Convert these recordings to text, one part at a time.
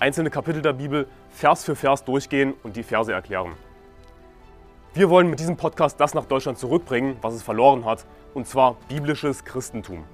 einzelne Kapitel der Bibel Vers für Vers durchgehen und die Verse erklären. Wir wollen mit diesem Podcast das nach Deutschland zurückbringen, was es verloren hat, und zwar biblisches Christentum.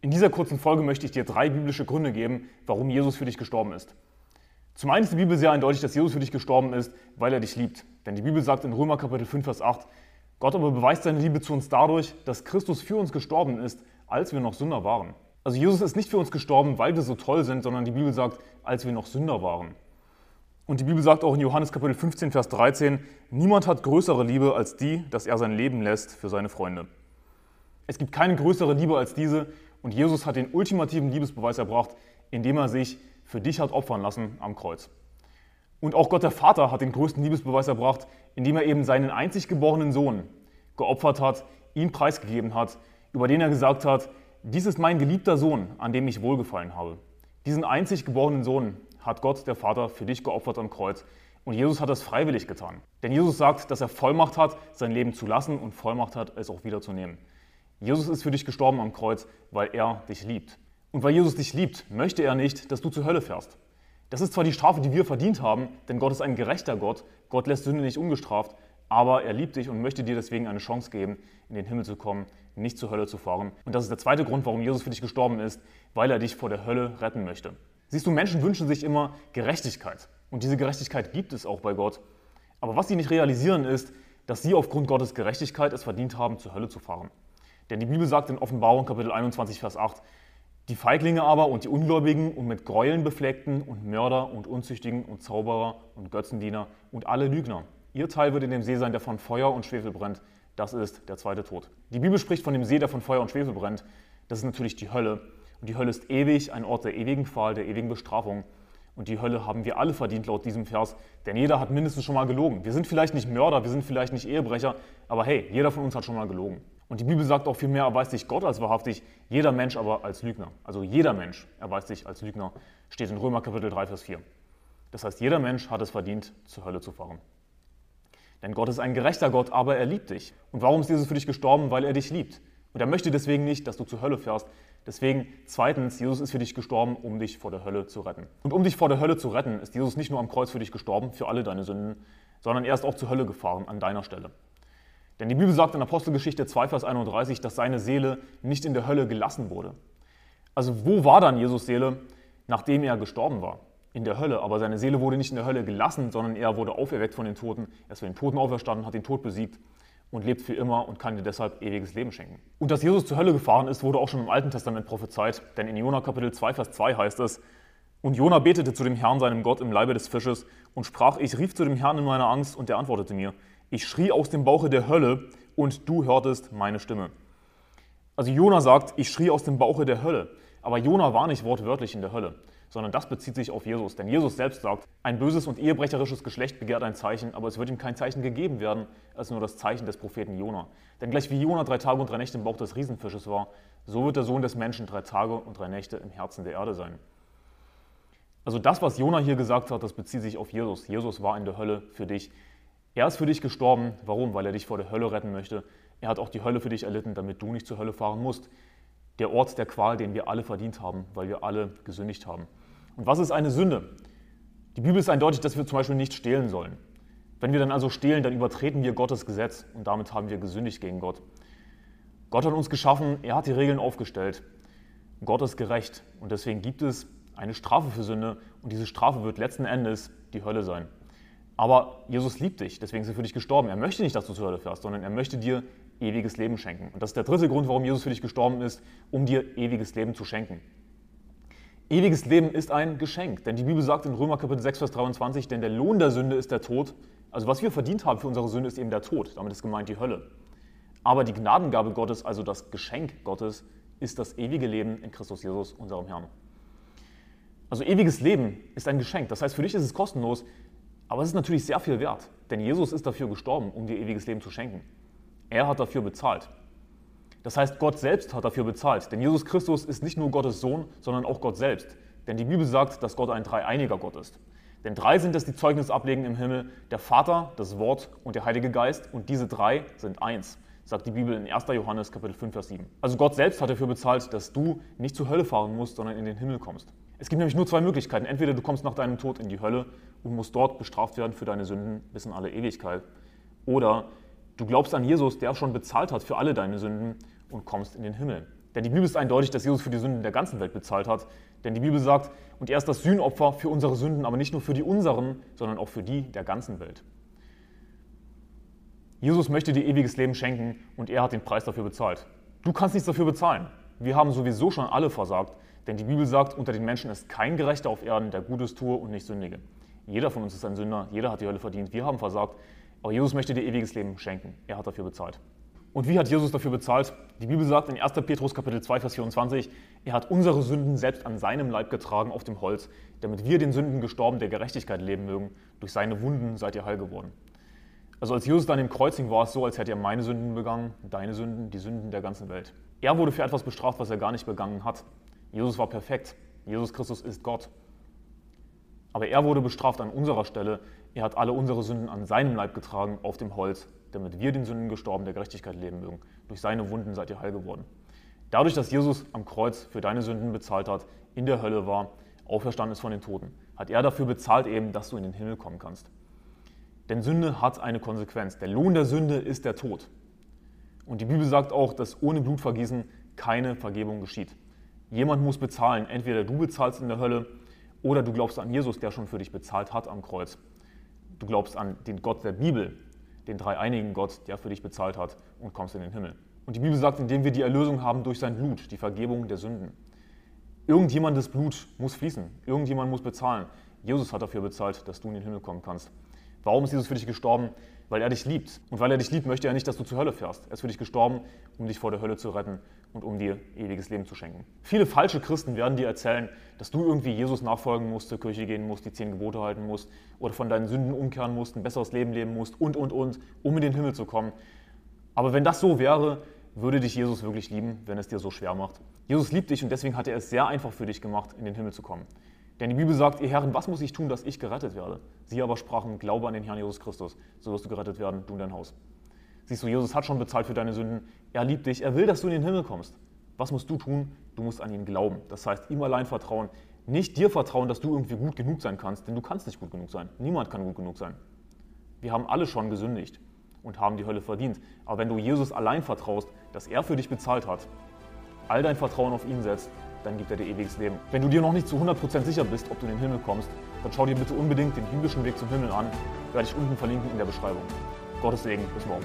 In dieser kurzen Folge möchte ich dir drei biblische Gründe geben, warum Jesus für dich gestorben ist. Zum einen ist die Bibel sehr eindeutig, dass Jesus für dich gestorben ist, weil er dich liebt. Denn die Bibel sagt in Römer Kapitel 5, Vers 8, Gott aber beweist seine Liebe zu uns dadurch, dass Christus für uns gestorben ist, als wir noch Sünder waren. Also Jesus ist nicht für uns gestorben, weil wir so toll sind, sondern die Bibel sagt, als wir noch Sünder waren. Und die Bibel sagt auch in Johannes Kapitel 15, Vers 13, niemand hat größere Liebe als die, dass er sein Leben lässt für seine Freunde. Es gibt keine größere Liebe als diese und Jesus hat den ultimativen Liebesbeweis erbracht, indem er sich für dich hat opfern lassen am Kreuz. Und auch Gott der Vater hat den größten Liebesbeweis erbracht, indem er eben seinen einzig geborenen Sohn geopfert hat, ihn preisgegeben hat, über den er gesagt hat, dies ist mein geliebter Sohn, an dem ich wohlgefallen habe. Diesen einzig geborenen Sohn hat Gott, der Vater, für dich geopfert am Kreuz. Und Jesus hat das freiwillig getan. Denn Jesus sagt, dass er Vollmacht hat, sein Leben zu lassen und Vollmacht hat, es auch wieder zu nehmen. Jesus ist für dich gestorben am Kreuz, weil er dich liebt. Und weil Jesus dich liebt, möchte er nicht, dass du zur Hölle fährst. Das ist zwar die Strafe, die wir verdient haben, denn Gott ist ein gerechter Gott. Gott lässt Sünde nicht ungestraft, aber er liebt dich und möchte dir deswegen eine Chance geben, in den Himmel zu kommen, nicht zur Hölle zu fahren. Und das ist der zweite Grund, warum Jesus für dich gestorben ist, weil er dich vor der Hölle retten möchte. Siehst du, Menschen wünschen sich immer Gerechtigkeit. Und diese Gerechtigkeit gibt es auch bei Gott. Aber was sie nicht realisieren ist, dass sie aufgrund Gottes Gerechtigkeit es verdient haben, zur Hölle zu fahren. Denn die Bibel sagt in Offenbarung Kapitel 21, Vers 8, die Feiglinge aber und die Ungläubigen und mit Gräueln befleckten und Mörder und Unzüchtigen und Zauberer und Götzendiener und alle Lügner Ihr Teil wird in dem See sein, der von Feuer und Schwefel brennt. Das ist der zweite Tod. Die Bibel spricht von dem See, der von Feuer und Schwefel brennt. Das ist natürlich die Hölle. Und die Hölle ist ewig, ein Ort der ewigen Qual, der ewigen Bestrafung. Und die Hölle haben wir alle verdient laut diesem Vers, denn jeder hat mindestens schon mal gelogen. Wir sind vielleicht nicht Mörder, wir sind vielleicht nicht Ehebrecher, aber hey, jeder von uns hat schon mal gelogen. Und die Bibel sagt auch viel mehr, erweist sich Gott als wahrhaftig, jeder Mensch aber als Lügner. Also jeder Mensch erweist sich als Lügner, steht in Römer Kapitel 3, Vers 4. Das heißt, jeder Mensch hat es verdient, zur Hölle zu fahren. Denn Gott ist ein gerechter Gott, aber er liebt dich. Und warum ist Jesus für dich gestorben? Weil er dich liebt. Und er möchte deswegen nicht, dass du zur Hölle fährst. Deswegen, zweitens, Jesus ist für dich gestorben, um dich vor der Hölle zu retten. Und um dich vor der Hölle zu retten, ist Jesus nicht nur am Kreuz für dich gestorben, für alle deine Sünden, sondern er ist auch zur Hölle gefahren, an deiner Stelle. Denn die Bibel sagt in Apostelgeschichte 2, Vers 31, dass seine Seele nicht in der Hölle gelassen wurde. Also wo war dann Jesus Seele, nachdem er gestorben war? In der Hölle, aber seine Seele wurde nicht in der Hölle gelassen, sondern er wurde auferweckt von den Toten. Er ist von den Toten auferstanden, hat den Tod besiegt und lebt für immer und kann dir deshalb ewiges Leben schenken. Und dass Jesus zur Hölle gefahren ist, wurde auch schon im Alten Testament prophezeit, denn in Jona Kapitel 2, Vers 2 heißt es, und Jona betete zu dem Herrn, seinem Gott, im Leibe des Fisches und sprach, ich rief zu dem Herrn in meiner Angst und er antwortete mir, ich schrie aus dem Bauche der Hölle und du hörtest meine Stimme. Also Jona sagt, ich schrie aus dem Bauche der Hölle, aber Jona war nicht wortwörtlich in der Hölle sondern das bezieht sich auf Jesus. Denn Jesus selbst sagt, ein böses und ehebrecherisches Geschlecht begehrt ein Zeichen, aber es wird ihm kein Zeichen gegeben werden, als nur das Zeichen des Propheten Jona. Denn gleich wie Jona drei Tage und drei Nächte im Bauch des Riesenfisches war, so wird der Sohn des Menschen drei Tage und drei Nächte im Herzen der Erde sein. Also das, was Jona hier gesagt hat, das bezieht sich auf Jesus. Jesus war in der Hölle für dich. Er ist für dich gestorben. Warum? Weil er dich vor der Hölle retten möchte. Er hat auch die Hölle für dich erlitten, damit du nicht zur Hölle fahren musst der Ort der Qual, den wir alle verdient haben, weil wir alle gesündigt haben. Und was ist eine Sünde? Die Bibel ist eindeutig, dass wir zum Beispiel nicht stehlen sollen. Wenn wir dann also stehlen, dann übertreten wir Gottes Gesetz und damit haben wir gesündigt gegen Gott. Gott hat uns geschaffen, er hat die Regeln aufgestellt. Gott ist gerecht und deswegen gibt es eine Strafe für Sünde und diese Strafe wird letzten Endes die Hölle sein. Aber Jesus liebt dich, deswegen ist er für dich gestorben. Er möchte nicht, dass du zur Hölle fährst, sondern er möchte dir ewiges Leben schenken. Und das ist der dritte Grund, warum Jesus für dich gestorben ist, um dir ewiges Leben zu schenken. Ewiges Leben ist ein Geschenk, denn die Bibel sagt in Römer Kapitel 6, Vers 23, denn der Lohn der Sünde ist der Tod. Also was wir verdient haben für unsere Sünde ist eben der Tod, damit ist gemeint die Hölle. Aber die Gnadengabe Gottes, also das Geschenk Gottes, ist das ewige Leben in Christus Jesus, unserem Herrn. Also ewiges Leben ist ein Geschenk. Das heißt, für dich ist es kostenlos, aber es ist natürlich sehr viel wert. Denn Jesus ist dafür gestorben, um dir ewiges Leben zu schenken. Er hat dafür bezahlt. Das heißt, Gott selbst hat dafür bezahlt. Denn Jesus Christus ist nicht nur Gottes Sohn, sondern auch Gott selbst. Denn die Bibel sagt, dass Gott ein dreieiniger Gott ist. Denn drei sind es, die Zeugnis ablegen im Himmel, der Vater, das Wort und der Heilige Geist. Und diese drei sind eins, sagt die Bibel in 1. Johannes Kapitel 5, Vers 7. Also Gott selbst hat dafür bezahlt, dass du nicht zur Hölle fahren musst, sondern in den Himmel kommst. Es gibt nämlich nur zwei Möglichkeiten. Entweder du kommst nach deinem Tod in die Hölle und musst dort bestraft werden für deine Sünden bis in alle Ewigkeit. Oder du glaubst an Jesus, der schon bezahlt hat für alle deine Sünden und kommst in den Himmel. Denn die Bibel ist eindeutig, dass Jesus für die Sünden der ganzen Welt bezahlt hat. Denn die Bibel sagt, und er ist das Sühnopfer für unsere Sünden, aber nicht nur für die unseren, sondern auch für die der ganzen Welt. Jesus möchte dir ewiges Leben schenken und er hat den Preis dafür bezahlt. Du kannst nichts dafür bezahlen. Wir haben sowieso schon alle versagt, denn die Bibel sagt, unter den Menschen ist kein Gerechter auf Erden, der Gutes tue und nicht sündige. Jeder von uns ist ein Sünder, jeder hat die Hölle verdient, wir haben versagt, aber Jesus möchte dir ewiges Leben schenken. Er hat dafür bezahlt. Und wie hat Jesus dafür bezahlt? Die Bibel sagt in 1. Petrus Kapitel 2, Vers 24, er hat unsere Sünden selbst an seinem Leib getragen auf dem Holz, damit wir den Sünden gestorben der Gerechtigkeit leben mögen. Durch seine Wunden seid ihr heil geworden. Also als Jesus dann im Kreuz hing, war es so, als hätte er meine Sünden begangen, deine Sünden, die Sünden der ganzen Welt. Er wurde für etwas bestraft, was er gar nicht begangen hat. Jesus war perfekt. Jesus Christus ist Gott. Aber er wurde bestraft an unserer Stelle. Er hat alle unsere Sünden an seinem Leib getragen auf dem Holz damit wir den Sünden gestorben, der Gerechtigkeit leben mögen. Durch seine Wunden seid ihr heil geworden. Dadurch, dass Jesus am Kreuz für deine Sünden bezahlt hat, in der Hölle war, auferstanden ist von den Toten, hat er dafür bezahlt eben, dass du in den Himmel kommen kannst. Denn Sünde hat eine Konsequenz. Der Lohn der Sünde ist der Tod. Und die Bibel sagt auch, dass ohne Blutvergießen keine Vergebung geschieht. Jemand muss bezahlen. Entweder du bezahlst in der Hölle oder du glaubst an Jesus, der schon für dich bezahlt hat am Kreuz. Du glaubst an den Gott der Bibel, den dreieinigen Gott, der für dich bezahlt hat und kommst in den Himmel. Und die Bibel sagt, indem wir die Erlösung haben durch sein Blut, die Vergebung der Sünden. Irgendjemandes Blut muss fließen, irgendjemand muss bezahlen. Jesus hat dafür bezahlt, dass du in den Himmel kommen kannst. Warum ist Jesus für dich gestorben? Weil er dich liebt. Und weil er dich liebt, möchte er nicht, dass du zur Hölle fährst. Er ist für dich gestorben, um dich vor der Hölle zu retten und um dir ewiges Leben zu schenken. Viele falsche Christen werden dir erzählen, dass du irgendwie Jesus nachfolgen musst, zur Kirche gehen musst, die zehn Gebote halten musst oder von deinen Sünden umkehren musst, ein besseres Leben leben musst und, und, und, um in den Himmel zu kommen. Aber wenn das so wäre, würde dich Jesus wirklich lieben, wenn es dir so schwer macht. Jesus liebt dich und deswegen hat er es sehr einfach für dich gemacht, in den Himmel zu kommen. Denn die Bibel sagt, ihr Herren, was muss ich tun, dass ich gerettet werde? Sie aber sprachen, glaube an den Herrn Jesus Christus, so wirst du gerettet werden, du und dein Haus. Siehst du, Jesus hat schon bezahlt für deine Sünden. Er liebt dich, er will, dass du in den Himmel kommst. Was musst du tun? Du musst an ihn glauben. Das heißt, ihm allein vertrauen. Nicht dir vertrauen, dass du irgendwie gut genug sein kannst, denn du kannst nicht gut genug sein. Niemand kann gut genug sein. Wir haben alle schon gesündigt und haben die Hölle verdient. Aber wenn du Jesus allein vertraust, dass er für dich bezahlt hat, all dein Vertrauen auf ihn setzt, dann gibt er dir ewiges Leben. Wenn du dir noch nicht zu 100% sicher bist, ob du in den Himmel kommst, dann schau dir bitte unbedingt den biblischen Weg zum Himmel an. Werde ich unten verlinken in der Beschreibung. Gottes Segen, bis morgen.